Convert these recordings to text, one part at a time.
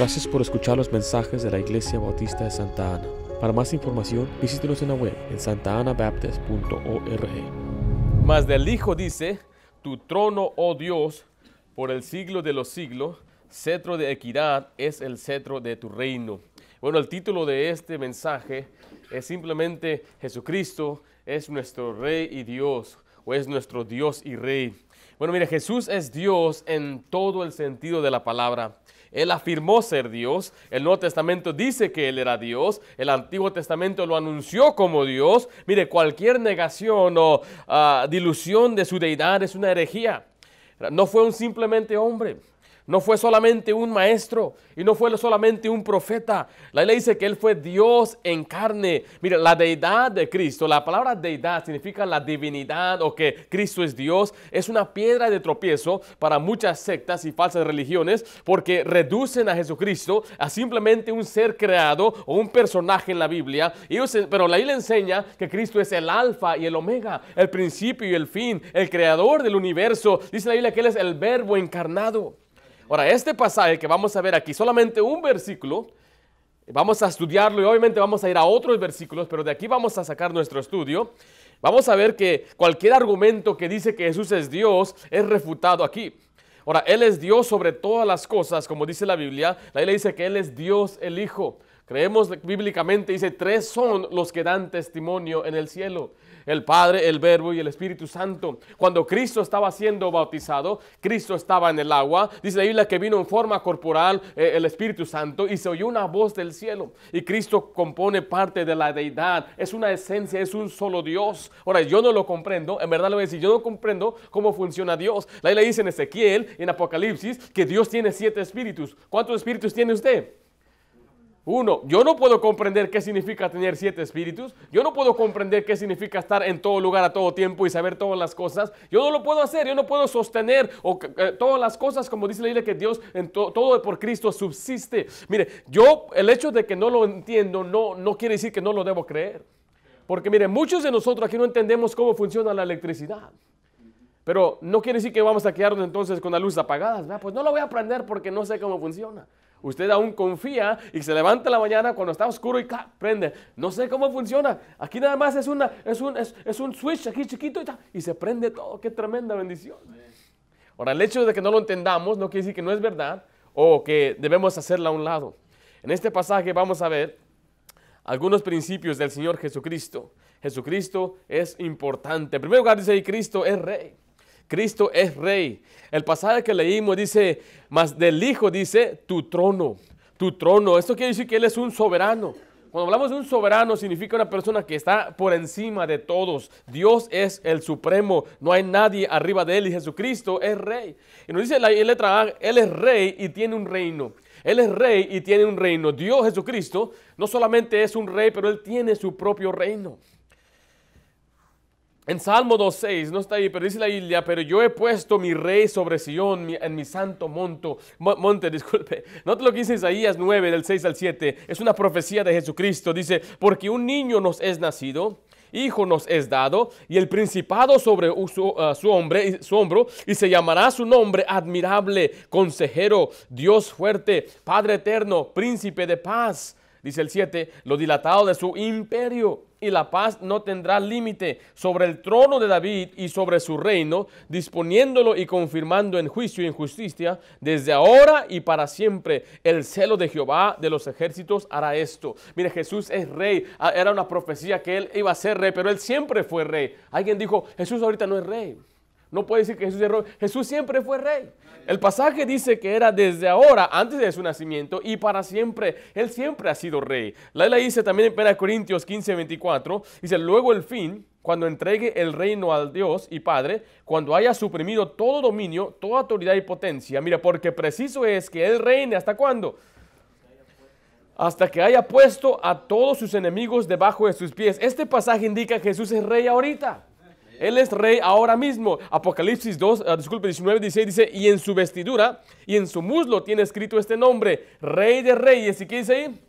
Gracias por escuchar los mensajes de la Iglesia Bautista de Santa Ana. Para más información, visítenos en la web en santaanabaptist.org. Mas del Hijo dice, tu trono, oh Dios, por el siglo de los siglos, cetro de equidad es el cetro de tu reino. Bueno, el título de este mensaje es simplemente Jesucristo es nuestro Rey y Dios, o es nuestro Dios y Rey. Bueno, mire, Jesús es Dios en todo el sentido de la palabra. Él afirmó ser Dios. El Nuevo Testamento dice que Él era Dios. El Antiguo Testamento lo anunció como Dios. Mire, cualquier negación o ah, dilución de su deidad es una herejía. No fue un simplemente hombre. No fue solamente un maestro y no fue solamente un profeta. La ley dice que Él fue Dios en carne. Mira, la deidad de Cristo, la palabra deidad significa la divinidad o que Cristo es Dios. Es una piedra de tropiezo para muchas sectas y falsas religiones porque reducen a Jesucristo a simplemente un ser creado o un personaje en la Biblia. pero la Biblia enseña que Cristo es el alfa y el omega, el principio y el fin, el creador del universo. Dice la Biblia que Él es el verbo encarnado. Ahora, este pasaje que vamos a ver aquí, solamente un versículo, vamos a estudiarlo y obviamente vamos a ir a otros versículos, pero de aquí vamos a sacar nuestro estudio. Vamos a ver que cualquier argumento que dice que Jesús es Dios es refutado aquí. Ahora, Él es Dios sobre todas las cosas, como dice la Biblia. La Biblia dice que Él es Dios el Hijo. Creemos bíblicamente, dice, tres son los que dan testimonio en el cielo el Padre, el Verbo y el Espíritu Santo. Cuando Cristo estaba siendo bautizado, Cristo estaba en el agua. Dice la Biblia que vino en forma corporal eh, el Espíritu Santo y se oyó una voz del cielo. Y Cristo compone parte de la deidad. Es una esencia, es un solo Dios. Ahora, yo no lo comprendo. En verdad lo voy a decir, yo no comprendo cómo funciona Dios. La Biblia dice en Ezequiel, en Apocalipsis, que Dios tiene siete espíritus. ¿Cuántos espíritus tiene usted? Uno, yo no puedo comprender qué significa tener siete espíritus. Yo no puedo comprender qué significa estar en todo lugar a todo tiempo y saber todas las cosas. Yo no lo puedo hacer. Yo no puedo sostener eh, todas las cosas como dice la Biblia que Dios en todo por Cristo subsiste. Mire, yo el hecho de que no lo entiendo no, no quiere decir que no lo debo creer. Porque mire, muchos de nosotros aquí no entendemos cómo funciona la electricidad. Pero no quiere decir que vamos a quedarnos entonces con la luz apagada. Pues no lo voy a aprender porque no sé cómo funciona. Usted aún confía y se levanta la mañana cuando está oscuro y prende. No sé cómo funciona. Aquí nada más es, una, es, un, es, un switch aquí chiquito y, y se prende todo. Qué tremenda bendición. Ahora, el hecho de que no lo entendamos no quiere decir que no es verdad o que debemos hacerla a un lado. En este pasaje vamos a ver algunos principios del Señor Jesucristo. Jesucristo es importante. En primer lugar dice Cristo es rey. Cristo es rey. El pasaje que leímos dice, más del Hijo dice, tu trono, tu trono. Esto quiere decir que Él es un soberano. Cuando hablamos de un soberano significa una persona que está por encima de todos. Dios es el supremo, no hay nadie arriba de Él y Jesucristo es rey. Y nos dice la letra A, Él es rey y tiene un reino. Él es rey y tiene un reino. Dios Jesucristo no solamente es un rey, pero Él tiene su propio reino. En Salmo 2.6, no está ahí, pero dice la Biblia, pero yo he puesto mi rey sobre Sion en mi santo monto, monte, disculpe. Nota lo que dice Isaías 9, del 6 al 7. Es una profecía de Jesucristo. Dice, porque un niño nos es nacido, hijo nos es dado, y el principado sobre su, uh, su, hombre, su hombro, y se llamará su nombre admirable, consejero, Dios fuerte, Padre eterno, príncipe de paz. Dice el 7, lo dilatado de su imperio y la paz no tendrá límite sobre el trono de David y sobre su reino, disponiéndolo y confirmando en juicio y en justicia desde ahora y para siempre. El celo de Jehová de los ejércitos hará esto. Mire, Jesús es rey. Ah, era una profecía que él iba a ser rey, pero él siempre fue rey. Alguien dijo, Jesús ahorita no es rey. No puede decir que Jesús es rey. Jesús siempre fue rey. El pasaje dice que era desde ahora, antes de su nacimiento y para siempre. Él siempre ha sido rey. La ley dice también en 1 Corintios 15, 24, dice, luego el fin, cuando entregue el reino al Dios y Padre, cuando haya suprimido todo dominio, toda autoridad y potencia. Mira, porque preciso es que Él reine hasta cuándo? Hasta que haya puesto a todos sus enemigos debajo de sus pies. Este pasaje indica que Jesús es rey ahorita. Él es rey ahora mismo. Apocalipsis 2, ah, disculpe, 19, 16 dice, y en su vestidura y en su muslo tiene escrito este nombre, Rey de Reyes. ¿Y qué dice ahí?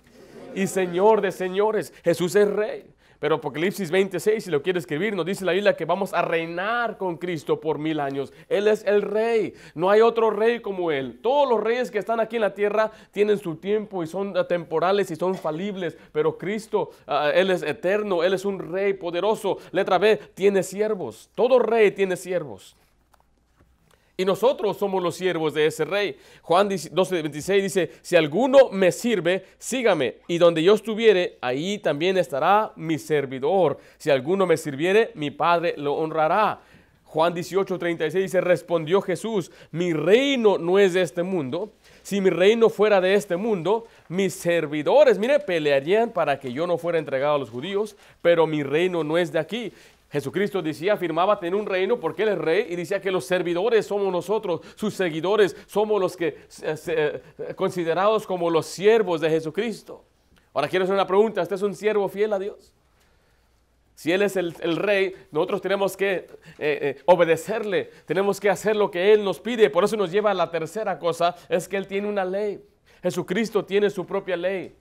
Y Señor de Señores. Jesús es rey. Pero Apocalipsis 26, si lo quiere escribir, nos dice la Biblia que vamos a reinar con Cristo por mil años. Él es el rey. No hay otro rey como Él. Todos los reyes que están aquí en la tierra tienen su tiempo y son temporales y son falibles. Pero Cristo, ah, Él es eterno. Él es un rey poderoso. Letra B, tiene siervos. Todo rey tiene siervos. Y nosotros somos los siervos de ese rey. Juan 12, 26 dice, si alguno me sirve, sígame. Y donde yo estuviere, ahí también estará mi servidor. Si alguno me sirviere, mi Padre lo honrará. Juan 18, 36 dice, respondió Jesús, mi reino no es de este mundo. Si mi reino fuera de este mundo, mis servidores, mire, pelearían para que yo no fuera entregado a los judíos, pero mi reino no es de aquí. Jesucristo decía, afirmaba tener un reino porque Él es rey y decía que los servidores somos nosotros, sus seguidores, somos los que eh, eh, considerados como los siervos de Jesucristo. Ahora quiero hacer una pregunta, ¿usted es un siervo fiel a Dios? Si Él es el, rey, nosotros tenemos que eh, obedecerle, tenemos que hacer lo que Él nos pide. Por eso nos lleva a la tercera cosa, es que Él tiene una ley. Jesucristo tiene su propia ley.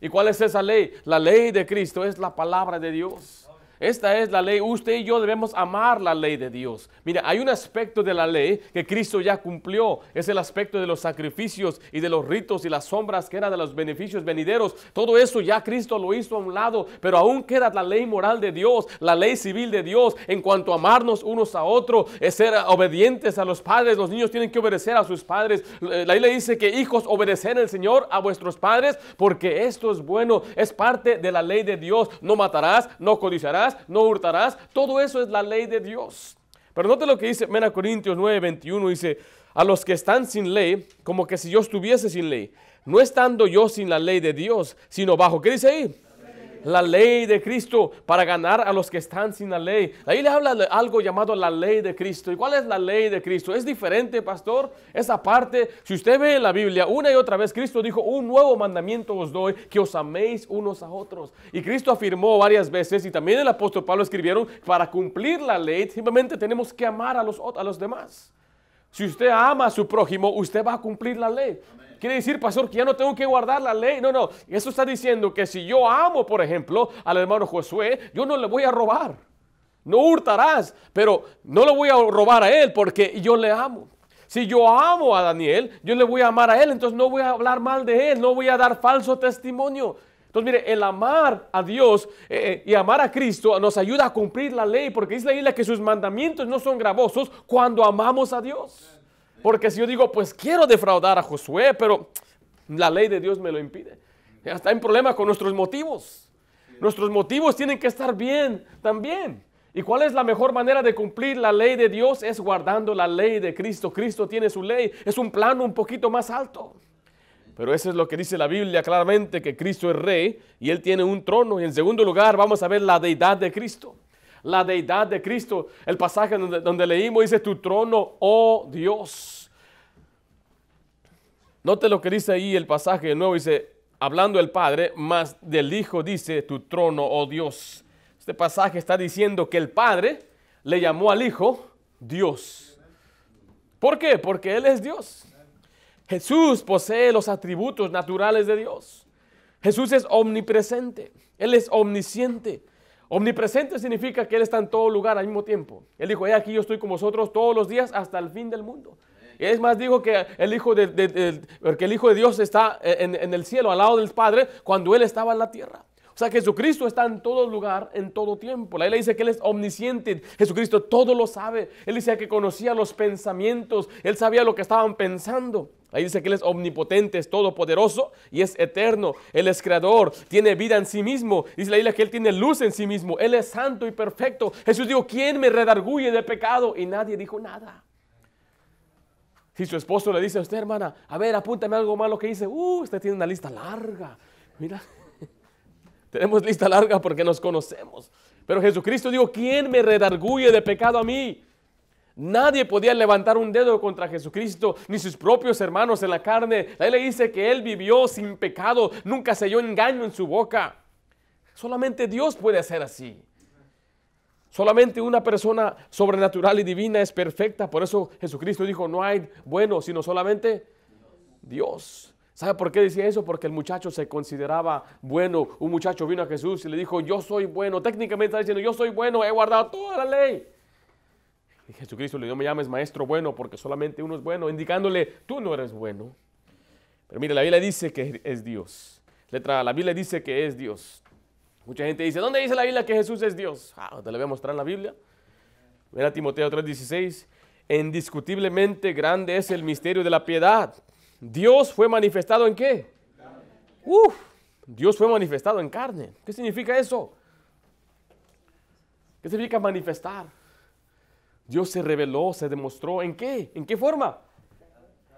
¿Y cuál es esa ley? La ley de Cristo es la palabra de Dios. Esta es la ley. Usted y yo debemos amar la ley de Dios. Mira, hay un aspecto de la ley que Cristo ya cumplió. Es el aspecto de los sacrificios y de los ritos y las sombras que era de los beneficios venideros. Todo eso ya Cristo lo hizo a un lado. Pero aún queda la ley moral de Dios, la ley civil de Dios en cuanto a amarnos unos a otros, es ser obedientes a los padres. Los niños tienen que obedecer a sus padres. La ley dice que hijos obedecen al Señor a vuestros padres porque esto es bueno. Es parte de la ley de Dios. No matarás, no codiciarás no hurtarás. Todo eso es la ley de Dios. Pero note lo que dice Mena Corintios 9, 21, dice, a los que están sin ley, como que si yo estuviese sin ley, no estando yo sin la ley de Dios, sino bajo, ¿qué dice ahí? La ley de Cristo para ganar a los que están sin la ley. Ahí le habla de algo llamado la ley de Cristo. ¿Y cuál es la ley de Cristo? Es diferente, pastor. Esa parte, si usted ve en la Biblia una y otra vez, Cristo dijo, un nuevo mandamiento os doy, que os améis unos a otros. Y Cristo afirmó varias veces, y también el apóstol Pablo escribieron, para cumplir la ley, simplemente tenemos que amar a los, a los demás. Si usted ama a su prójimo, usted va a cumplir la ley. Quiere decir, pastor, que ya no tengo que guardar la ley. No, no. Eso está diciendo que si yo amo, por ejemplo, al hermano Josué, yo no le voy a robar. No hurtarás, pero no le voy a robar a él porque yo le amo. Si yo amo a Daniel, yo le voy a amar a él, entonces no voy a hablar mal de él, no voy a dar falso testimonio. Entonces, mire, el amar a Dios eh, eh, y amar a Cristo nos ayuda a cumplir la ley, porque dice la Biblia que sus mandamientos no son gravosos cuando amamos a Dios. Porque si yo digo, pues quiero defraudar a Josué, pero la ley de Dios me lo impide. Está en problema con nuestros motivos. Nuestros motivos tienen que estar bien también. ¿Y cuál es la mejor manera de cumplir la ley de Dios? Es guardando la ley de Cristo. Cristo tiene su ley. Es un plano un poquito más alto. Pero eso es lo que dice la Biblia claramente, que Cristo es rey y Él tiene un trono. Y en segundo lugar vamos a ver la deidad de Cristo la deidad de Cristo. El pasaje donde, leímos dice, tu trono, oh Dios. Note lo que dice ahí el pasaje de nuevo, dice, hablando el Padre, más del Hijo dice, tu trono, oh Dios. Este pasaje está diciendo que el Padre le llamó al Hijo Dios. ¿Por qué? Porque Él es Dios. Jesús posee los atributos naturales de Dios. Jesús es omnipresente. Él es omnisciente. Omnipresente significa que Él está en todo lugar al mismo tiempo. Él dijo, he aquí yo estoy con vosotros todos los días hasta el fin del mundo. Y es más, dijo que el Hijo de, el Hijo de Dios está en, en, el cielo, al lado del Padre, cuando Él estaba en la tierra. O sea, Jesucristo está en todo lugar, en todo tiempo. La Biblia dice que Él es omnisciente. Jesucristo todo lo sabe. Él dice que conocía los pensamientos. Él sabía lo que estaban pensando. Ahí dice que Él es omnipotente, es todopoderoso y es eterno. Él es creador, tiene vida en sí mismo. Dice la Biblia que Él tiene luz en sí mismo. Él es santo y perfecto. Jesús dijo, ¿quién me redarguye de pecado? Y nadie dijo nada. Si su esposo le dice a usted, hermana, a ver, apúntame algo malo que dice, uh, usted tiene una lista larga. Mira, tenemos lista larga porque nos conocemos. Pero Jesucristo dijo, ¿quién me redarguye de pecado a mí? Nadie podía levantar un dedo contra Jesucristo, ni sus propios hermanos en la carne. Él le dice que él vivió sin pecado, nunca se halló engaño en su boca. Solamente Dios puede hacer así. Solamente una persona sobrenatural y divina es perfecta. Por eso Jesucristo dijo, no hay bueno, sino solamente Dios. ¿Sabe por qué decía eso? Porque el muchacho se consideraba bueno. Un muchacho vino a Jesús y le dijo, yo soy bueno. Técnicamente está diciendo, yo soy bueno, he guardado toda la ley. Y Jesucristo le dijo, no me llames maestro bueno porque solamente uno es bueno, indicándole, tú no eres bueno. Pero mire, la Biblia dice que es Dios. Letra, la Biblia dice que es Dios. Mucha gente dice, ¿dónde dice la Biblia que Jesús es Dios? Ah, te lo voy a mostrar en la Biblia. Mira Timoteo 3:16. Indiscutiblemente grande es el misterio de la piedad. Dios fue manifestado en qué? Uf, Dios fue manifestado en carne. ¿Qué significa eso? ¿Qué significa manifestar? Dios se reveló, se demostró en qué? ¿En qué forma?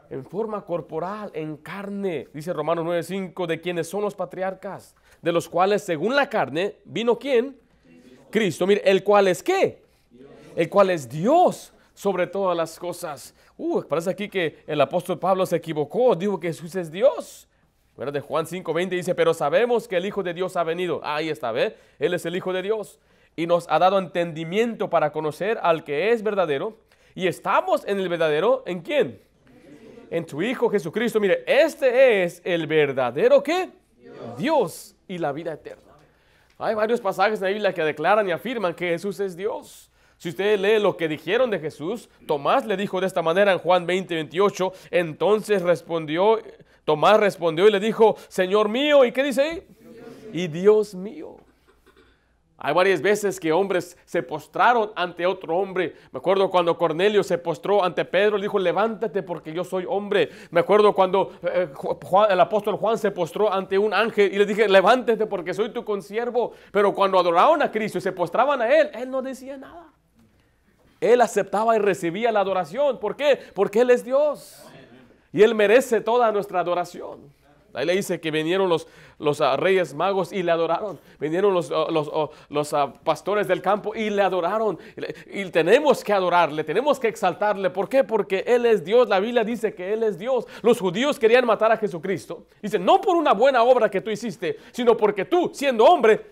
En forma corporal, en carne. Dice Romanos 9:5 de quienes son los patriarcas, de los cuales según la carne vino quién? Cristo. Mire, el cual es qué? El cual es Dios sobre todas las cosas. Uh, parece aquí que el apóstol Pablo se equivocó, dijo que Jesús es Dios. Bueno, de Juan 5:20 dice, pero sabemos que el Hijo de Dios ha venido. Ahí está, ¿ve? Él es el Hijo de Dios. Y nos ha dado entendimiento para conocer al que es verdadero. Y estamos en el verdadero, ¿en quién? En tu Hijo Jesucristo. Mire, este es el verdadero ¿qué? Dios, y la vida eterna. Hay varios pasajes en la Biblia que declaran y afirman que Jesús es Dios. Si usted lee lo que dijeron de Jesús, Tomás le dijo de esta manera en Juan 20, 28, entonces respondió, Tomás respondió y le dijo, Señor mío, ¿y qué dice ahí? Y Dios mío. Hay varias veces que hombres se postraron ante otro hombre. Me acuerdo cuando Cornelio se postró ante Pedro, le dijo, levántate porque yo soy hombre. Me acuerdo cuando eh, el apóstol Juan se postró ante un ángel y le dije, levántate porque soy tu consiervo. Pero cuando adoraban a Cristo y se postraban a Él, Él no decía nada. Él aceptaba y recibía la adoración. ¿Por qué? Porque Él es Dios. Y Él merece toda nuestra adoración. Ahí le dice que vinieron los, los uh, reyes magos y le adoraron. Vinieron los, uh, los, uh, los pastores del campo y le adoraron. Y, tenemos que adorarle, tenemos que exaltarle. ¿Por qué? Porque Él es Dios. La Biblia dice que Él es Dios. Los judíos querían matar a Jesucristo. Dice, no por una buena obra que tú hiciste, sino porque tú, siendo hombre,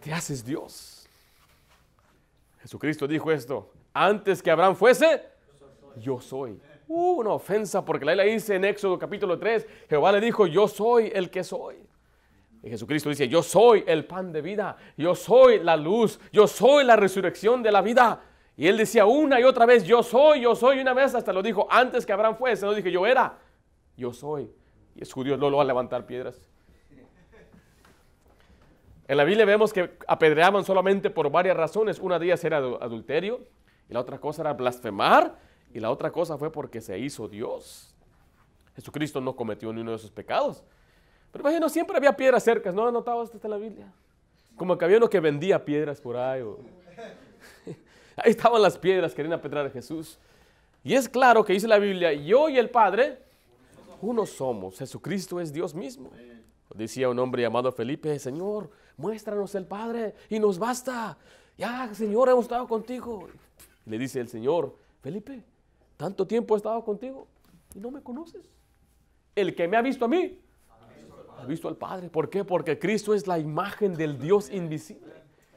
te haces Dios. Jesucristo dijo esto, antes que Abraham fuese, yo soy. Uh, una ofensa porque la Biblia dice en Éxodo capítulo 3, Jehová le dijo, yo soy el que soy. Y Jesucristo dice, yo soy el pan de vida, yo soy la luz, yo soy la resurrección de la vida. Y él decía una y otra vez, yo soy, yo soy, una vez hasta lo dijo, antes que Abraham fuese, no dije, yo era, yo soy. Y es judío, no lo va a levantar piedras. En la Biblia vemos que apedreaban solamente por varias razones. Una de ellas era adulterio, y la otra cosa era blasfemar, y la otra cosa fue porque se hizo Dios. Jesucristo no cometió ni uno de esos pecados. Pero imagino, siempre había piedras cercas. ¿No han notado esto en la Biblia? Como que había uno que vendía piedras por ahí. Ahí estaban las piedras queriendo apedrear a Jesús. Y es claro que dice la Biblia, yo y el Padre, uno somos. Jesucristo es Dios mismo. Decía un hombre llamado Felipe, Señor, muéstranos el Padre y nos basta. Ya, Señor, hemos estado contigo. Le dice el Señor, Felipe, tanto tiempo he estado contigo y no me conoces. El que me ha visto a mí, ha visto al Padre. ¿Por qué? Porque Cristo es la imagen del Dios invisible.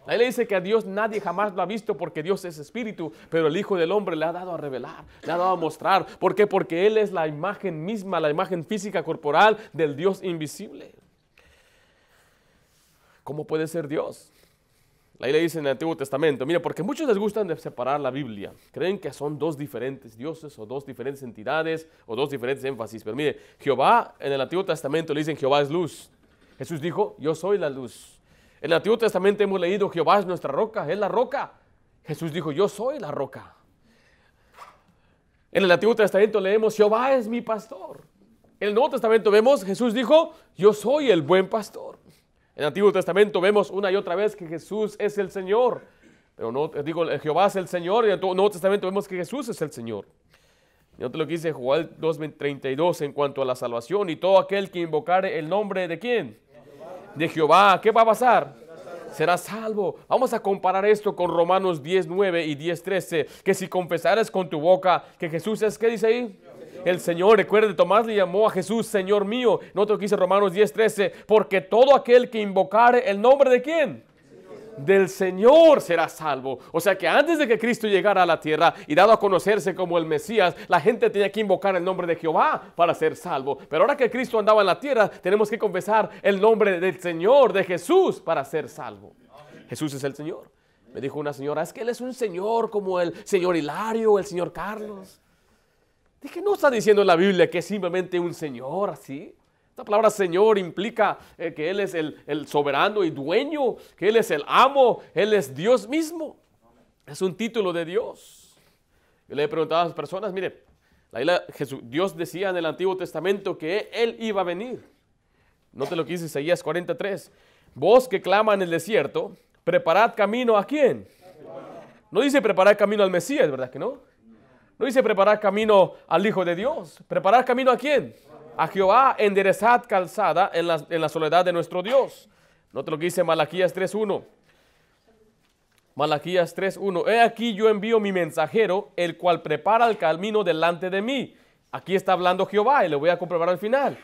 Ahí le dice que a Dios nadie jamás lo ha visto porque Dios es espíritu, pero el Hijo del Hombre le ha dado a revelar, le ha dado a mostrar. ¿Por qué? Porque Él es la imagen misma, la imagen física corporal del Dios invisible. ¿Cómo puede ser Dios? La Biblia dice en el Antiguo Testamento, mira, porque muchos les gustan de separar la Biblia. Creen que son dos diferentes dioses o dos diferentes entidades o dos diferentes énfasis. Pero mire, Jehová en el Antiguo Testamento le dicen Jehová es luz. Jesús dijo, yo soy la luz. En el Antiguo Testamento hemos leído Jehová es nuestra roca, es la roca. Jesús dijo, yo soy la roca. En el Antiguo Testamento leemos, Jehová es mi pastor. En el Nuevo Testamento vemos, Jesús dijo, yo soy el buen pastor. En el Antiguo Testamento vemos una y otra vez que Jesús es el Señor. Pero no, digo, Jehová es el Señor y en el Nuevo Testamento vemos que Jesús es el Señor. Y te lo que dice Joel 2.32 en cuanto a la salvación y todo aquel que invocare el nombre de quién? De Jehová. ¿Qué va a pasar? Será salvo. Vamos a comparar esto con Romanos 10.9 y 10.13. Que si confesares con tu boca que Jesús es, ¿qué dice ahí? El Señor. Recuerde, Tomás le llamó a Jesús Señor mío. Noto que dice Romanos 10:13, porque todo aquel que invocare el nombre de quién? del Señor será salvo. O sea que antes de que Cristo llegara a la tierra y dado a conocerse como el Mesías, la gente tenía que invocar el nombre de Jehová para ser salvo. Pero ahora que Cristo andaba en la tierra, tenemos que confesar el nombre del Señor, de Jesús, para ser salvo. Jesús es el Señor. Me dijo una señora, es que Él es un Señor como el Señor Hilario el Señor Carlos. Dije, no está diciendo la Biblia que es simplemente un Señor así. Esta palabra Señor implica eh, que Él es el, soberano y dueño, que Él es el amo, Él es Dios mismo. Es un título de Dios. Yo le he preguntado a las personas, mire, la Jesús, Dios decía en el Antiguo Testamento que Él iba a venir. Note lo que dice Isaías 43. Vos que clama en el desierto, preparad camino a quién. No dice preparar camino al Mesías, ¿verdad que no? No dice preparar camino al Hijo de Dios. ¿Preparar camino a quién? a Jehová enderezad calzada en la, en la soledad de nuestro Dios. Note lo que dice Malaquías 3.1. Malaquías 3.1. He aquí yo envío mi mensajero, el cual prepara el camino delante de mí. Aquí está hablando Jehová y le voy a comprobar al final.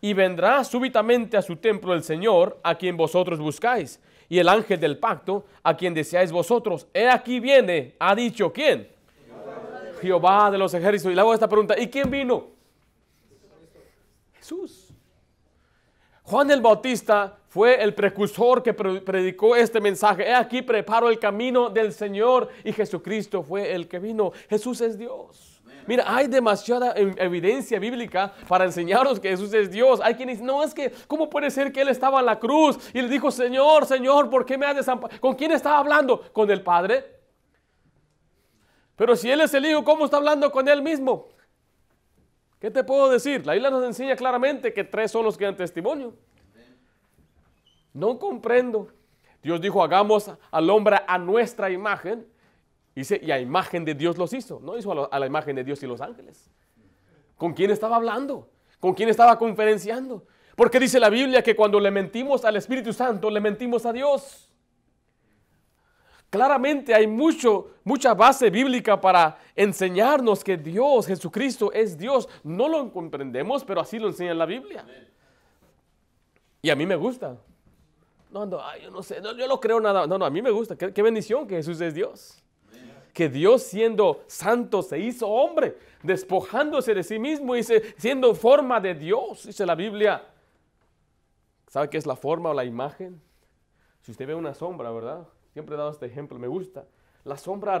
Y vendrá súbitamente a su templo el Señor, a quien vosotros buscáis, y el ángel del pacto, a quien deseáis vosotros. He aquí viene, ha dicho, ¿quién? Jehová de los ejércitos. Y le hago esta pregunta, ¿y quién vino? Jesús. Juan el Bautista fue el precursor que predicó este mensaje. He aquí preparo el camino del Señor y Jesucristo fue el que vino. Jesús es Dios. Mira, hay demasiada evidencia bíblica para enseñarnos que Jesús es Dios. Hay quienes no es que, ¿cómo puede ser que Él estaba en la cruz y le dijo, Señor, Señor, ¿por qué me has desamparado? ¿Con quién estaba hablando? ¿Con el Padre? Pero si Él es el Hijo, ¿cómo está hablando con Él mismo? ¿Qué te puedo decir? La Biblia nos enseña claramente que tres son los que dan testimonio. No comprendo. Dios dijo, hagamos al hombre a nuestra imagen. Dice, y a imagen de Dios los hizo. No hizo a, la imagen de Dios y los ángeles. ¿Con quién estaba hablando? ¿Con quién estaba conferenciando? Porque dice la Biblia que cuando le mentimos al Espíritu Santo, le mentimos a Dios. Claramente hay mucho, mucha base bíblica para enseñarnos que Dios, Jesucristo, es Dios. No lo comprendemos, pero así lo enseña la Biblia. Y a mí me gusta. No, no, yo no sé, yo no creo nada. No, no, a mí me gusta. Qué, bendición que Jesús es Dios. Que Dios siendo santo se hizo hombre, despojándose de sí mismo y siendo forma de Dios, dice la Biblia. ¿Sabe qué es la forma o la imagen? Si usted ve una sombra, ¿verdad? Siempre he dado este ejemplo, me gusta. La sombra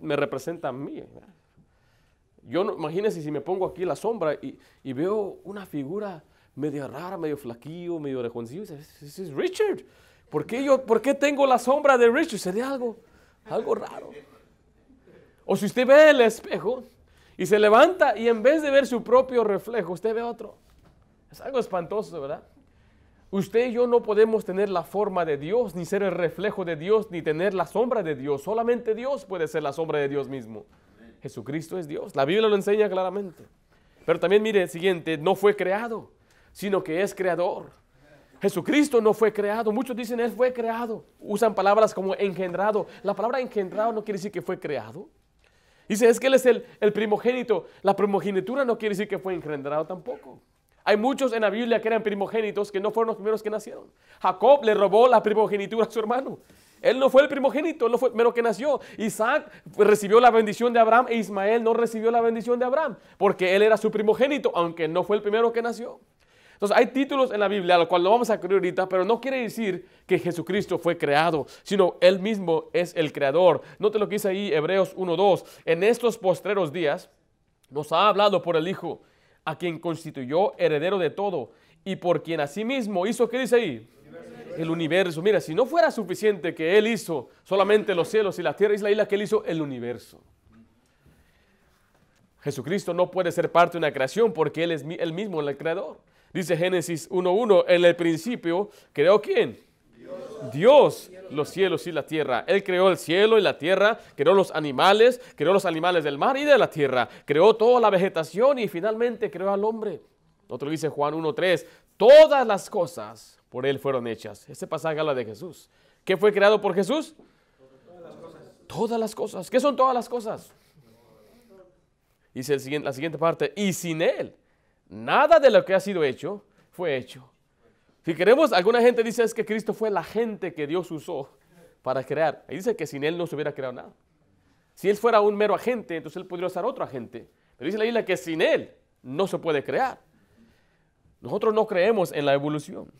me representa a mí. Yo no, imagínense si me pongo aquí la sombra y, veo una figura medio rara, medio flaquillo, medio rejoncillo. Ese es Richard. ¿Por qué, yo, ¿Por qué tengo la sombra de Richard? Sería algo, algo raro. O si usted ve el espejo y se levanta y en vez de ver su propio reflejo, usted ve otro. Es algo espantoso, ¿verdad? Usted y yo no podemos tener la forma de Dios, ni ser el reflejo de Dios, ni tener la sombra de Dios. Solamente Dios puede ser la sombra de Dios mismo. Jesucristo es Dios. La Biblia lo enseña claramente. Pero también mire siguiente, no fue creado, sino que es creador. Jesucristo no fue creado. Muchos dicen Él fue creado. Usan palabras como engendrado. La palabra engendrado no quiere decir que fue creado. Dice, es que Él es el, el primogénito. La primogenitura no quiere decir que fue engendrado tampoco. Hay muchos en la Biblia que eran primogénitos que no fueron los primeros que nacieron. Jacob le robó la primogenitura a su hermano. Él no fue el primogénito, él no fue el primero que nació. Isaac recibió la bendición de Abraham e Ismael no recibió la bendición de Abraham, porque él era su primogénito, aunque no fue el primero que nació. Entonces hay títulos en la Biblia, a los cuales no vamos a creer ahorita, pero no quiere decir que Jesucristo fue creado, sino él mismo es el creador. Note lo que dice ahí Hebreos 1.2. En estos postreros días nos ha hablado por el Hijo a quien constituyó heredero de todo y por quien asimismo hizo, ¿qué dice ahí? El universo. Mira, si no fuera suficiente que Él hizo solamente los cielos y la tierra, es la isla que Él hizo el universo. Jesucristo no puede ser parte de una creación porque Él es el mismo el creador. Dice Génesis 1.1, en el principio creó quién? Dios los cielos y la tierra. Él creó el cielo y la tierra, creó los animales, creó los animales del mar y de la tierra, creó toda la vegetación y finalmente creó al hombre. Otro dice Juan 1.3, todas las cosas por Él fueron hechas. Este pasaje habla de Jesús. ¿Qué fue creado por Jesús? Todas las cosas. ¿Qué son todas las cosas? Dice el siguiente, la siguiente parte, y sin Él, nada de lo que ha sido hecho fue hecho. Si queremos, alguna gente dice es que Cristo fue la gente que Dios usó. para crear. Ahí dice que sin Él no se hubiera creado nada. Si Él fuera un mero agente, entonces Él podría usar otro agente. Pero dice la isla que sin Él no se puede crear. Nosotros no creemos en la evolución.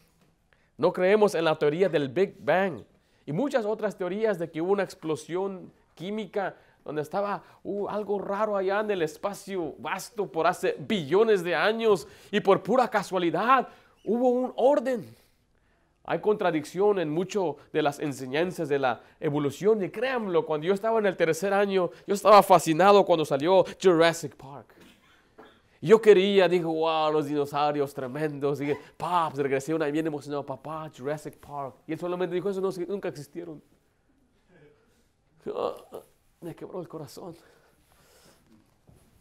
No creemos en la teoría del Big Bang. Y muchas otras teorías de que hubo una explosión química donde estaba uh, algo raro allá en el espacio vasto por hace billones de años y por pura casualidad hubo un orden. Hay contradicción en mucho de las enseñanzas de la evolución y créanlo, cuando yo estaba en el tercer año, yo estaba fascinado cuando salió Jurassic Park. Yo quería, digo, wow, los dinosaurios tremendos. Papá, pues regresé una bien emocionado, papá, Jurassic Park. Y él solamente dijo, eso no, nunca existieron. Ah, me quebró el corazón.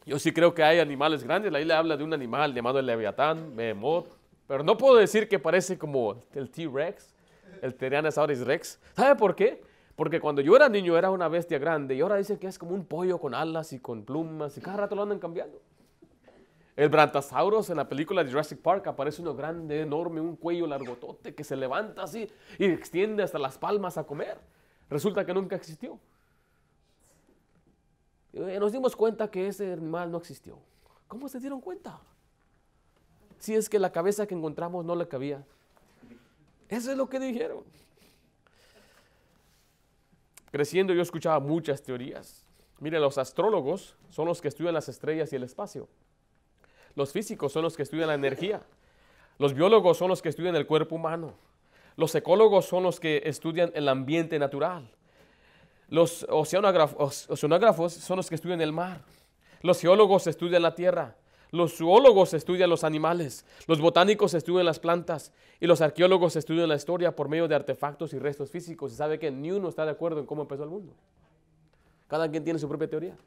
Yo sí creo que hay animales grandes. La isla habla de un animal llamado el Leviatán, Behemoth. Pero no puedo decir que parece como el T-Rex, el Tyrannosaurus Rex. ¿Sabe por qué? Porque cuando yo era niño era una bestia grande y ahora dice que es como un pollo con alas y con plumas y cada rato lo andan cambiando. El Brontosaurus en la película de Jurassic Park aparece uno grande, enorme, un cuello largotote que se levanta así y extiende hasta las palmas a comer. Resulta que nunca existió. Eh, nos dimos cuenta que ese animal no existió. ¿Cómo se dieron cuenta? Si es que la cabeza que encontramos no le cabía. Eso es lo que dijeron. Creciendo yo escuchaba muchas teorías. Mire, los astrólogos son los que estudian las estrellas y el espacio. Los físicos son los que estudian la energía. Los biólogos son los que estudian el cuerpo humano. Los ecólogos son los que estudian el ambiente natural. Los oceanógrafos son los que estudian el mar. Los geólogos estudian la tierra. Los zoólogos estudian los animales. Los botánicos estudian las plantas. Y los arqueólogos estudian la historia por medio de artefactos y restos físicos. Y sabe que ni uno está de acuerdo en cómo empezó el mundo. Cada quien tiene su propia teoría.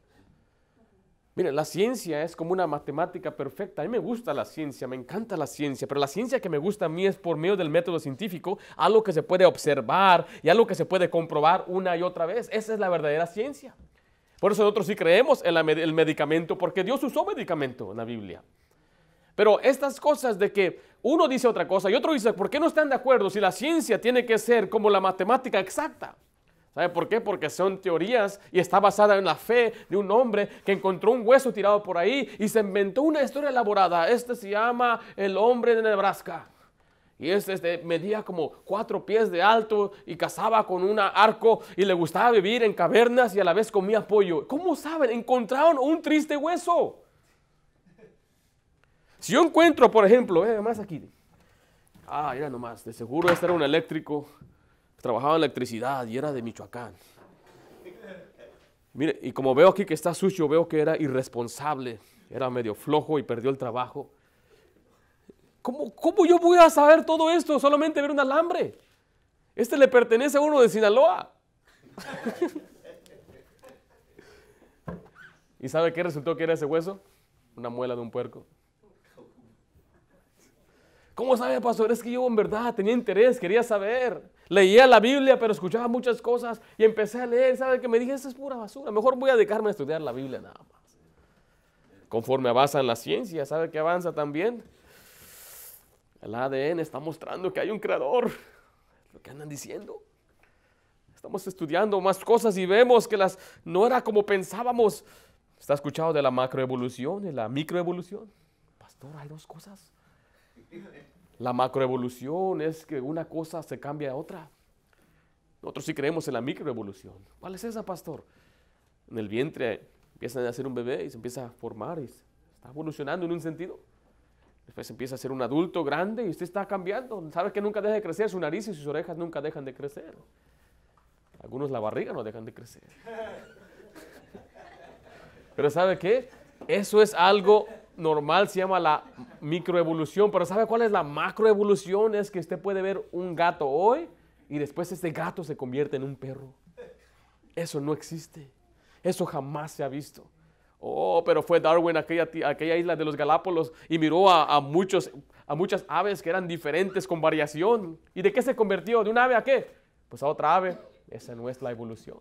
Mire, la ciencia es como una matemática perfecta. A mí me gusta la ciencia, me encanta la ciencia, pero la ciencia que me gusta a mí es por medio del método científico, algo que se puede observar y algo que se puede comprobar una y otra vez. Esa es la verdadera ciencia. Por eso nosotros sí creemos en el medicamento, porque Dios usó medicamento en la Biblia. Pero estas cosas de que uno dice otra cosa y otro dice, ¿por qué no están de acuerdo si la ciencia tiene que ser como la matemática exacta? ¿Sabe por qué? Porque son teorías y está basada en la fe de un hombre que encontró un hueso tirado por ahí y se inventó una historia elaborada. Este se llama El hombre de Nebraska. Y este, este medía como cuatro pies de alto y cazaba con un arco y le gustaba vivir en cavernas y a la vez comía pollo. ¿Cómo saben? Encontraron un triste hueso. Si yo encuentro, por ejemplo, eh, más aquí. Ah, ya nomás, de seguro este era un eléctrico trabajaba en electricidad y era de Michoacán. Mire, y como veo aquí que está sucio, veo que era irresponsable, era medio flojo y perdió el trabajo. ¿Cómo, ¿Cómo yo voy a saber todo esto? Solamente ver un alambre. Este le pertenece a uno de Sinaloa. ¿Y sabe qué resultó que era ese hueso? Una muela de un puerco. ¿Cómo sabe, pastor? Es que yo en verdad tenía interés, quería saber. Leía la Biblia, pero escuchaba muchas cosas y empecé a leer. ¿Sabe que me dije? Esa es pura basura. Mejor voy a dedicarme a estudiar la Biblia nada más. Conforme avanza en la ciencia, ¿sabe que avanza también? El ADN está mostrando que hay un creador. Lo que andan diciendo. Estamos estudiando más cosas y vemos que las no era como pensábamos. ¿Está escuchado de la macroevolución y la microevolución? Pastor, hay dos cosas. La macroevolución es que una cosa se cambia a otra. Nosotros sí creemos en la microevolución. ¿Cuál es esa, pastor? En el vientre empieza a nacer un bebé y se empieza a formar y está evolucionando en un sentido. Después empieza a ser un adulto grande y usted está cambiando. Sabe que nunca deja de crecer, su nariz y sus orejas nunca dejan de crecer. Algunos la barriga no dejan de crecer. Pero ¿sabe qué? Eso es algo normal se llama la microevolución, pero ¿sabe cuál es la macroevolución? Es que usted puede ver un gato hoy y después este gato se convierte en un perro. Eso no existe. Eso jamás se ha visto. Oh, pero fue Darwin a aquella, aquella isla de los Galápagos y miró a, muchos, a muchas aves que eran diferentes con variación. ¿Y de qué se convirtió? ¿De un ave a qué? Pues a otra ave. Esa no es la evolución.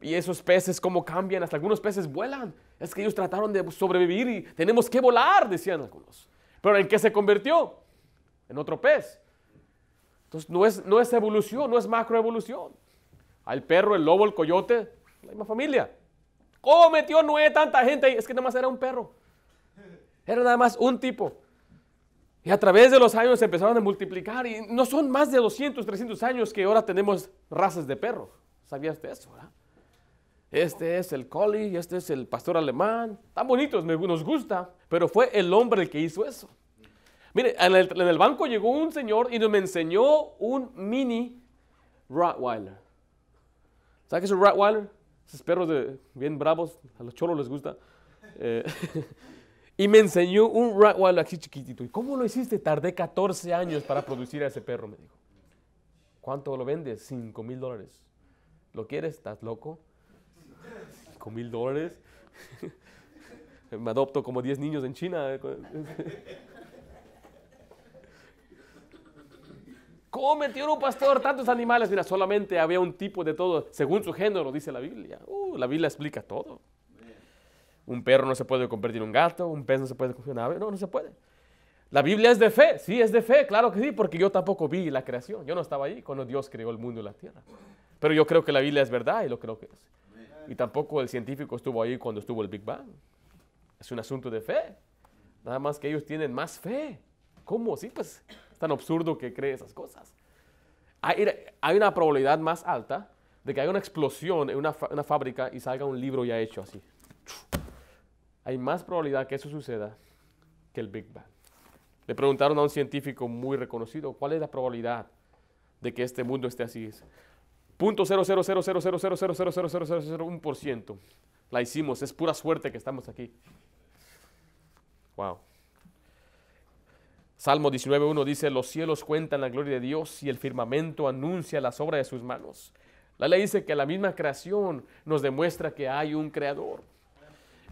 Y esos peces, ¿cómo cambian? Hasta algunos peces vuelan. Es que ellos trataron de sobrevivir y tenemos que volar, decían algunos. Pero ¿en qué se convirtió? En otro pez. Entonces no es, no es evolución, no es macroevolución. Al perro, el lobo, el coyote, la misma familia. ¿Cómo metió Noé tanta gente ahí? Es que nada más era un perro. Era nada más un tipo. Y a través de los años se empezaron a multiplicar y no son más de 200, 300 años que ahora tenemos razas de perros. ¿Sabías de eso? ¿verdad? Este es el collie, este es el pastor alemán. Tan bonitos, nos gusta. Pero fue el hombre el que hizo eso. Mire, en el, banco llegó un señor y me enseñó un mini Rottweiler. ¿Sabes qué es un Rottweiler? Esos perros de, bien bravos, a los cholos les gusta. Eh, y me enseñó un Rottweiler aquí chiquitito. ¿Y cómo lo hiciste? Tardé 14 años para producir a ese perro, me dijo. ¿Cuánto lo vendes? 5 mil dólares. ¿Lo quieres? ¿Estás loco? 5 mil dólares. me adopto como 10 niños en China. ¿Cómo metió un pastor tantos animales? Mira, solamente había un tipo de todo, según su género, dice la Biblia. Uh, la Biblia explica todo. Un perro no se puede convertir en un gato, un pez no se puede convertir en un ave, no, no se puede. La Biblia es de fe, sí, es de fe, claro que sí, porque yo tampoco vi la creación. Yo no estaba ahí cuando Dios creó el mundo y la tierra. Pero yo creo que la Biblia es verdad y lo creo que es. Y tampoco el científico estuvo ahí cuando estuvo el Big Bang. Es un asunto de fe. Nada más que ellos tienen más fe. ¿Cómo? Sí, pues es tan absurdo que cree esas cosas. Hay, hay una probabilidad más alta de que haya una explosión en una, una fábrica y salga un libro ya hecho así. Hay más probabilidad que eso suceda que el Big Bang. Le preguntaron a un científico muy reconocido, ¿cuál es la probabilidad de que este mundo esté así? Punto ciento. La hicimos, es pura suerte que estamos aquí. Wow. Salmo 19.1 dice, los cielos cuentan la gloria de Dios y el firmamento anuncia las obras de sus manos. La ley dice que la misma creación nos demuestra que hay un creador.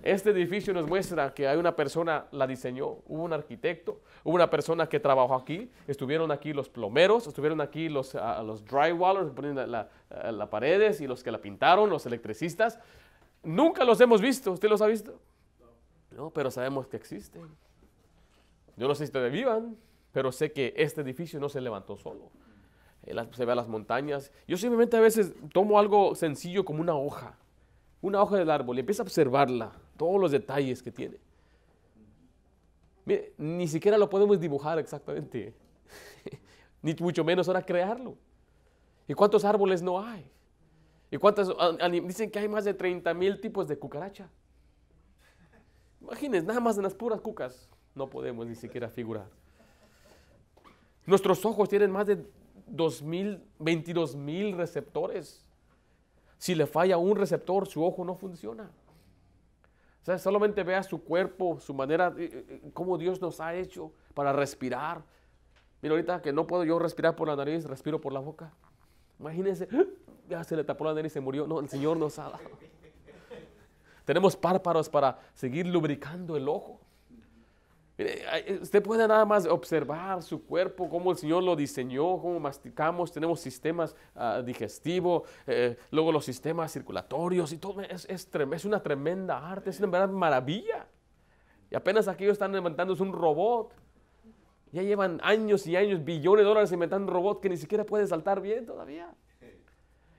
Este edificio nos muestra que hay una persona, la diseñó, hubo un arquitecto, hubo una persona que trabajó aquí, estuvieron aquí los plomeros, estuvieron aquí los, uh, los drywallers, poniendo las la, paredes y los que la pintaron, los electricistas. Nunca los hemos visto, ¿usted los ha visto? No, pero sabemos que existen. Yo no sé si todavía vivan, pero sé que este edificio no se levantó solo. Se ve a las montañas. Yo simplemente a veces tomo algo sencillo como una hoja, una hoja del árbol y empiezo a observarla, todos los detalles que tiene. Mire, ni siquiera lo podemos dibujar exactamente, ni mucho menos ahora crearlo. ¿Y cuántos árboles no hay? ¿Y cuántas? Dicen que hay más de 30 mil tipos de cucaracha. Imagínense, nada más en las puras cucas no podemos ni siquiera figurar. Nuestros ojos tienen más de 2.000, 22 mil receptores. Si le falla un receptor, su ojo no funciona. O sea, solamente vea su cuerpo, su manera, eh, eh, cómo Dios nos ha hecho para respirar. Mira, ahorita que no puedo yo respirar por la nariz, respiro por la boca. Imagínense, ya se le tapó la nariz y se murió. No, el Señor nos ha dado. Tenemos párpados para seguir lubricando el ojo. Usted puede nada más observar su cuerpo, cómo el Señor lo diseñó, cómo masticamos, tenemos sistemas uh, digestivos, eh, luego los sistemas circulatorios y todo. Es, es, es, una tremenda arte, es una verdad maravilla. Y apenas aquí están inventándose un robot. Ya llevan años y años, billones de dólares inventando un robot que ni siquiera puede saltar bien todavía.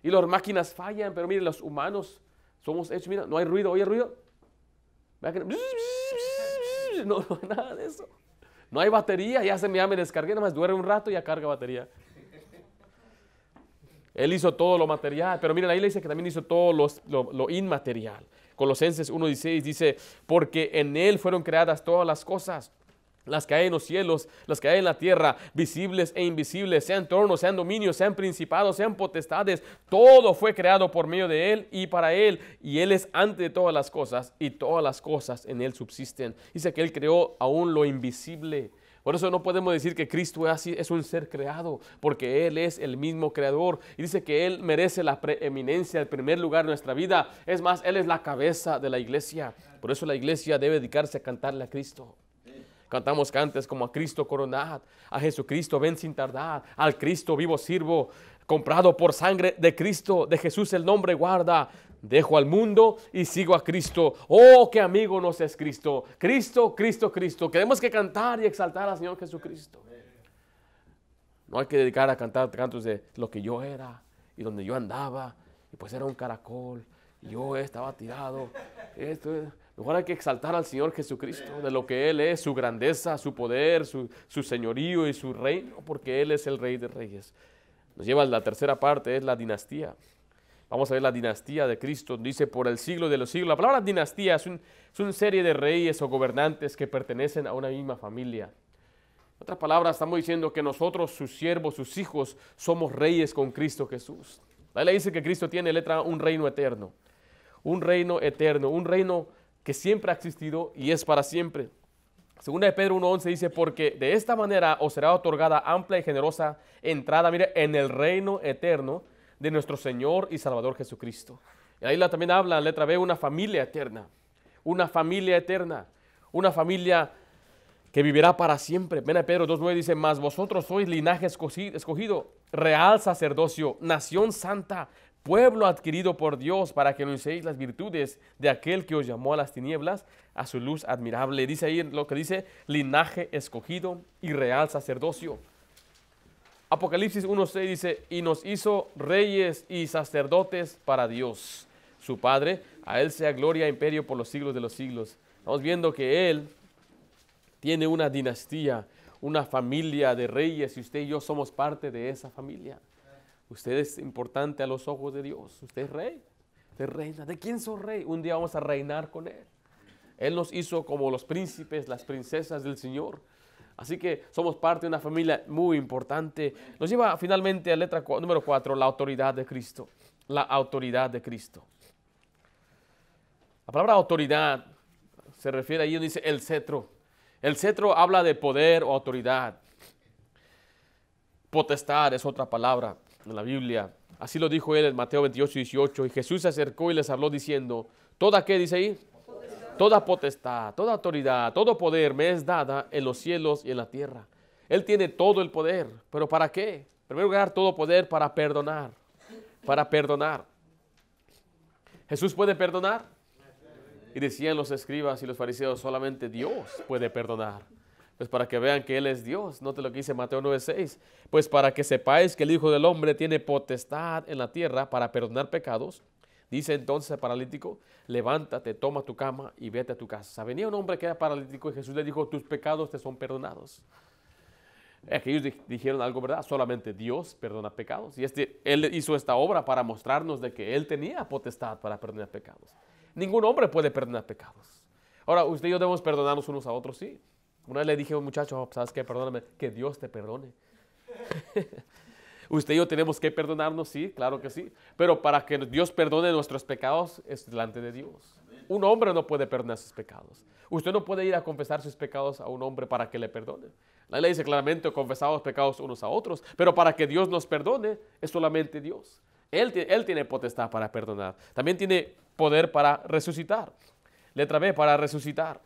Y las máquinas fallan, pero mire, los humanos somos hechos, mira, no hay ruido, oye ruido. No, no, nada de eso. No hay batería, ya se me, ya me descargué, nada más duerme un rato y ya carga batería. Él hizo todo lo material, pero mira, ahí le dice que también hizo todo lo, lo inmaterial. Colosenses 1.16 dice, porque en Él fueron creadas todas las cosas las que hay en los cielos, las que hay en la tierra, visibles e invisibles, sean tronos, sean dominios, sean principados, sean potestades, todo fue creado por medio de Él y para Él, y Él es antes de todas las cosas, y todas las cosas en Él subsisten. Dice que Él creó aún lo invisible. Por eso no podemos decir que Cristo es, un ser creado, porque Él es el mismo creador. Y dice que Él merece la preeminencia, el primer lugar en nuestra vida. Es más, Él es la cabeza de la iglesia. Por eso la iglesia debe dedicarse a cantarle a Cristo. Cantamos cantes como a Cristo coronad, a Jesucristo ven sin tardar, al Cristo vivo sirvo, comprado por sangre de Cristo, de Jesús el nombre guarda. Dejo al mundo y sigo a Cristo. Oh, qué amigo nos es Cristo. Cristo, Cristo, Cristo. Queremos que cantar y exaltar al Señor Jesucristo. No hay que dedicar a cantar cantos de lo que yo era y donde yo andaba. Y pues era un caracol. Y yo estaba tirado. Esto Mejor hay que exaltar al Señor Jesucristo de lo que Él es, su grandeza, su poder, su, su señorío y su reino, porque Él es el Rey de Reyes. Nos lleva a la tercera parte, es la dinastía. Vamos a ver la dinastía de Cristo. Dice por el siglo de los siglos. La palabra dinastía es, es una serie de reyes o gobernantes que pertenecen a una misma familia. En otras palabras, estamos diciendo que nosotros, sus siervos, sus hijos, somos reyes con Cristo Jesús. La ley dice que Cristo tiene letra un reino eterno. Un reino eterno, un reino que siempre ha existido y es para siempre. Segunda de Pedro 1.11 dice, porque de esta manera os será otorgada amplia y generosa entrada, mire, en el reino eterno de nuestro Señor y Salvador Jesucristo. Y ahí la también habla, letra B, una familia eterna, una familia eterna, una familia que vivirá para siempre. Ven a Pedro 2.9 dice, mas vosotros sois linaje escogido, real sacerdocio, nación santa, pueblo adquirido por Dios para que anunciéis las virtudes de aquel que os llamó a las tinieblas, a su luz admirable. Dice ahí lo que dice linaje escogido y real sacerdocio. Apocalipsis 1.6 dice, y nos hizo reyes y sacerdotes para Dios, su Padre. A Él sea gloria e imperio por los siglos de los siglos. Estamos viendo que Él tiene una dinastía, una familia de reyes y usted y yo somos parte de esa familia. Usted es importante a los ojos de Dios. Usted es rey. Usted reina. ¿De quién soy rey? Un día vamos a reinar con Él. Él nos hizo como los príncipes, las princesas del Señor. Así que somos parte de una familia muy importante. Nos lleva finalmente a letra número 4, la autoridad de Cristo. La autoridad de Cristo. La palabra autoridad se refiere ahí donde dice el cetro. El cetro habla de poder o autoridad. Potestad es otra palabra en la Biblia. Así lo dijo él en Mateo 28, 18. Y Jesús se acercó y les habló diciendo, ¿toda qué dice ahí? Toda potestad, toda autoridad, todo poder me es dada en los cielos y en la tierra. Él tiene todo el poder, pero ¿para qué? En primer lugar, todo poder para perdonar, para perdonar. Jesús puede perdonar. Y decían los escribas y los fariseos, solamente Dios puede perdonar. Pues para que vean que Él es Dios. Note lo que dice Mateo 9:6. Pues para que sepáis que el Hijo del Hombre tiene potestad en la tierra para perdonar pecados. Dice entonces al paralítico, levántate, toma tu cama y vete a tu casa. Venía un hombre que era paralítico y Jesús le dijo, tus pecados te son perdonados. Aquellos dijeron algo, ¿verdad? Solamente Dios perdona pecados. Y este, Él hizo esta obra para mostrarnos de que Él tenía potestad para perdonar pecados. Ningún hombre puede perdonar pecados. Ahora, usted y yo debemos perdonarnos unos a otros, sí. Una vez le dije a un muchacho, oh, ¿sabes qué? Perdóname, que Dios te perdone. Usted y yo tenemos que perdonarnos, sí, claro que sí. Pero para que Dios perdone nuestros pecados es delante de Dios. Un hombre no puede perdonar sus pecados. Usted no puede ir a confesar sus pecados a un hombre para que le perdone. La ley dice claramente, confesamos pecados unos a otros. Pero para que Dios nos perdone es solamente Dios. Él, él tiene potestad para perdonar. También tiene poder para resucitar. Letra B, para resucitar.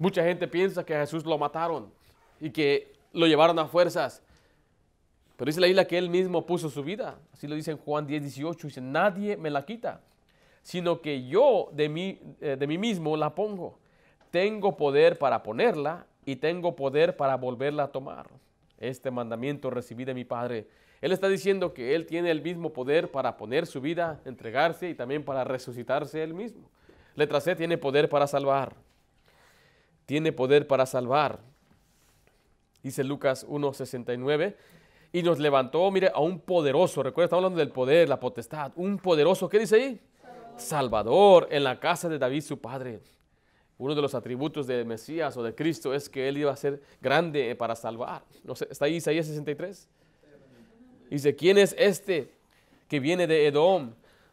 Mucha gente piensa que a Jesús lo mataron y que lo llevaron a fuerzas. Pero dice la isla que él mismo puso su vida. Así lo dice en Juan 10, 18. Dice, nadie me la quita, sino que yo de mí, eh, de mí mismo la pongo. Tengo poder para ponerla y tengo poder para volverla a tomar. Este mandamiento recibí de mi Padre. Él está diciendo que Él tiene el mismo poder para poner su vida, entregarse y también para resucitarse Él mismo. Letra C tiene poder para salvar tiene poder para salvar. Dice Lucas 1.69. Y nos levantó, mire, a un poderoso. Recuerda, estamos hablando del poder, la potestad. Un poderoso, ¿qué dice ahí? Salvador. en la casa de David, su padre. Uno de los atributos de Mesías o de Cristo es que Él iba a ser grande para salvar. No sé, está ahí Isaías 63. Dice, ¿quién es este que viene de Edom,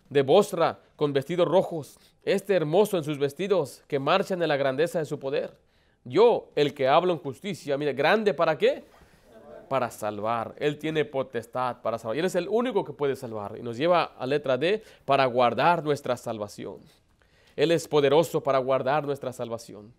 de Bosra, con vestidos rojos? Este hermoso en sus vestidos, que marchan en la grandeza de su poder. Yo, el que hablo en justicia, mire, grande para qué? Para salvar. Él tiene potestad para salvar. Él es el único que puede salvar. Y nos lleva a letra D para guardar nuestra salvación. Él es poderoso para guardar nuestra salvación.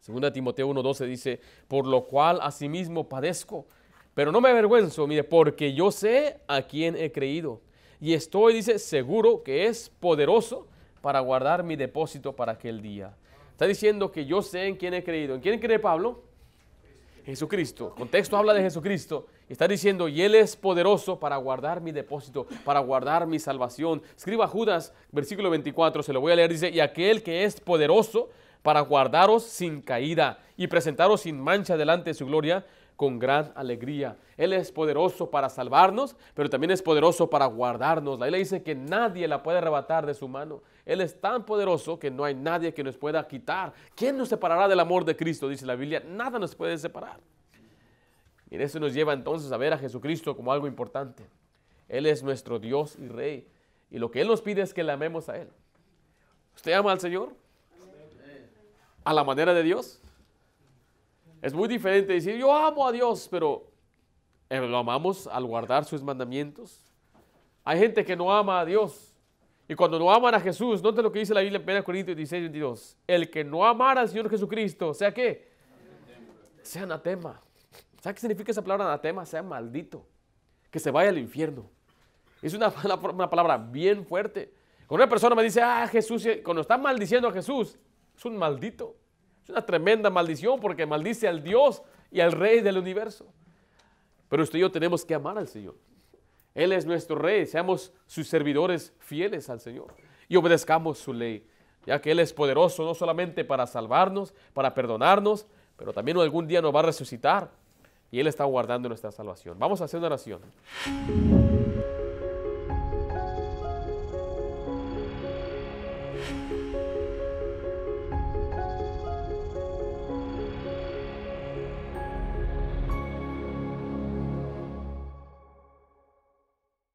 Segunda Timoteo 1.12 dice, por lo cual asimismo padezco, pero no me avergüenzo, mire, porque yo sé a quién he creído. Y estoy, dice, seguro que es poderoso para guardar mi depósito para aquel día. Está diciendo que yo sé en quién he creído. ¿En quién cree Pablo? Jesucristo. El contexto habla de Jesucristo. Está diciendo, y Él es poderoso para guardar mi depósito, para guardar mi salvación. Escriba Judas, versículo 24, se lo voy a leer, dice, y aquel que es poderoso para guardaros sin caída y presentaros sin mancha delante de su gloria con gran alegría. Él es poderoso para salvarnos, pero también es poderoso para guardarnos. La le dice que nadie la puede arrebatar de su mano. Él es tan poderoso que no hay nadie que nos pueda quitar. ¿Quién nos separará del amor de Cristo? Dice la Biblia. Nada nos puede separar. Y eso nos lleva entonces a ver a Jesucristo como algo importante. Él es nuestro Dios y Rey. Y lo que Él nos pide es que le amemos a Él. ¿Usted ama al Señor? ¿A la manera de Dios? Es muy diferente decir, yo amo a Dios, pero eh, lo amamos al guardar sus mandamientos. Hay gente que no ama a Dios. Y cuando no aman a Jesús, note lo que dice la Biblia en 1 Corintios 16, 22. El que no amara al Señor Jesucristo, ¿sea qué? Sea anatema. ¿Sabe qué significa esa palabra anatema? Sea maldito. Que se vaya al infierno. Es una, una palabra bien fuerte. Cuando una persona me dice, ah, Jesús, cuando está maldiciendo a Jesús, es un maldito. Es una tremenda maldición porque maldice al Dios y al Rey del universo. Pero usted y yo tenemos que amar al Señor. Él es nuestro Rey, seamos sus servidores fieles al Señor y obedezcamos su ley, ya que Él es poderoso no solamente para salvarnos, para perdonarnos, pero también algún día nos va a resucitar y Él está guardando nuestra salvación. Vamos a hacer una oración.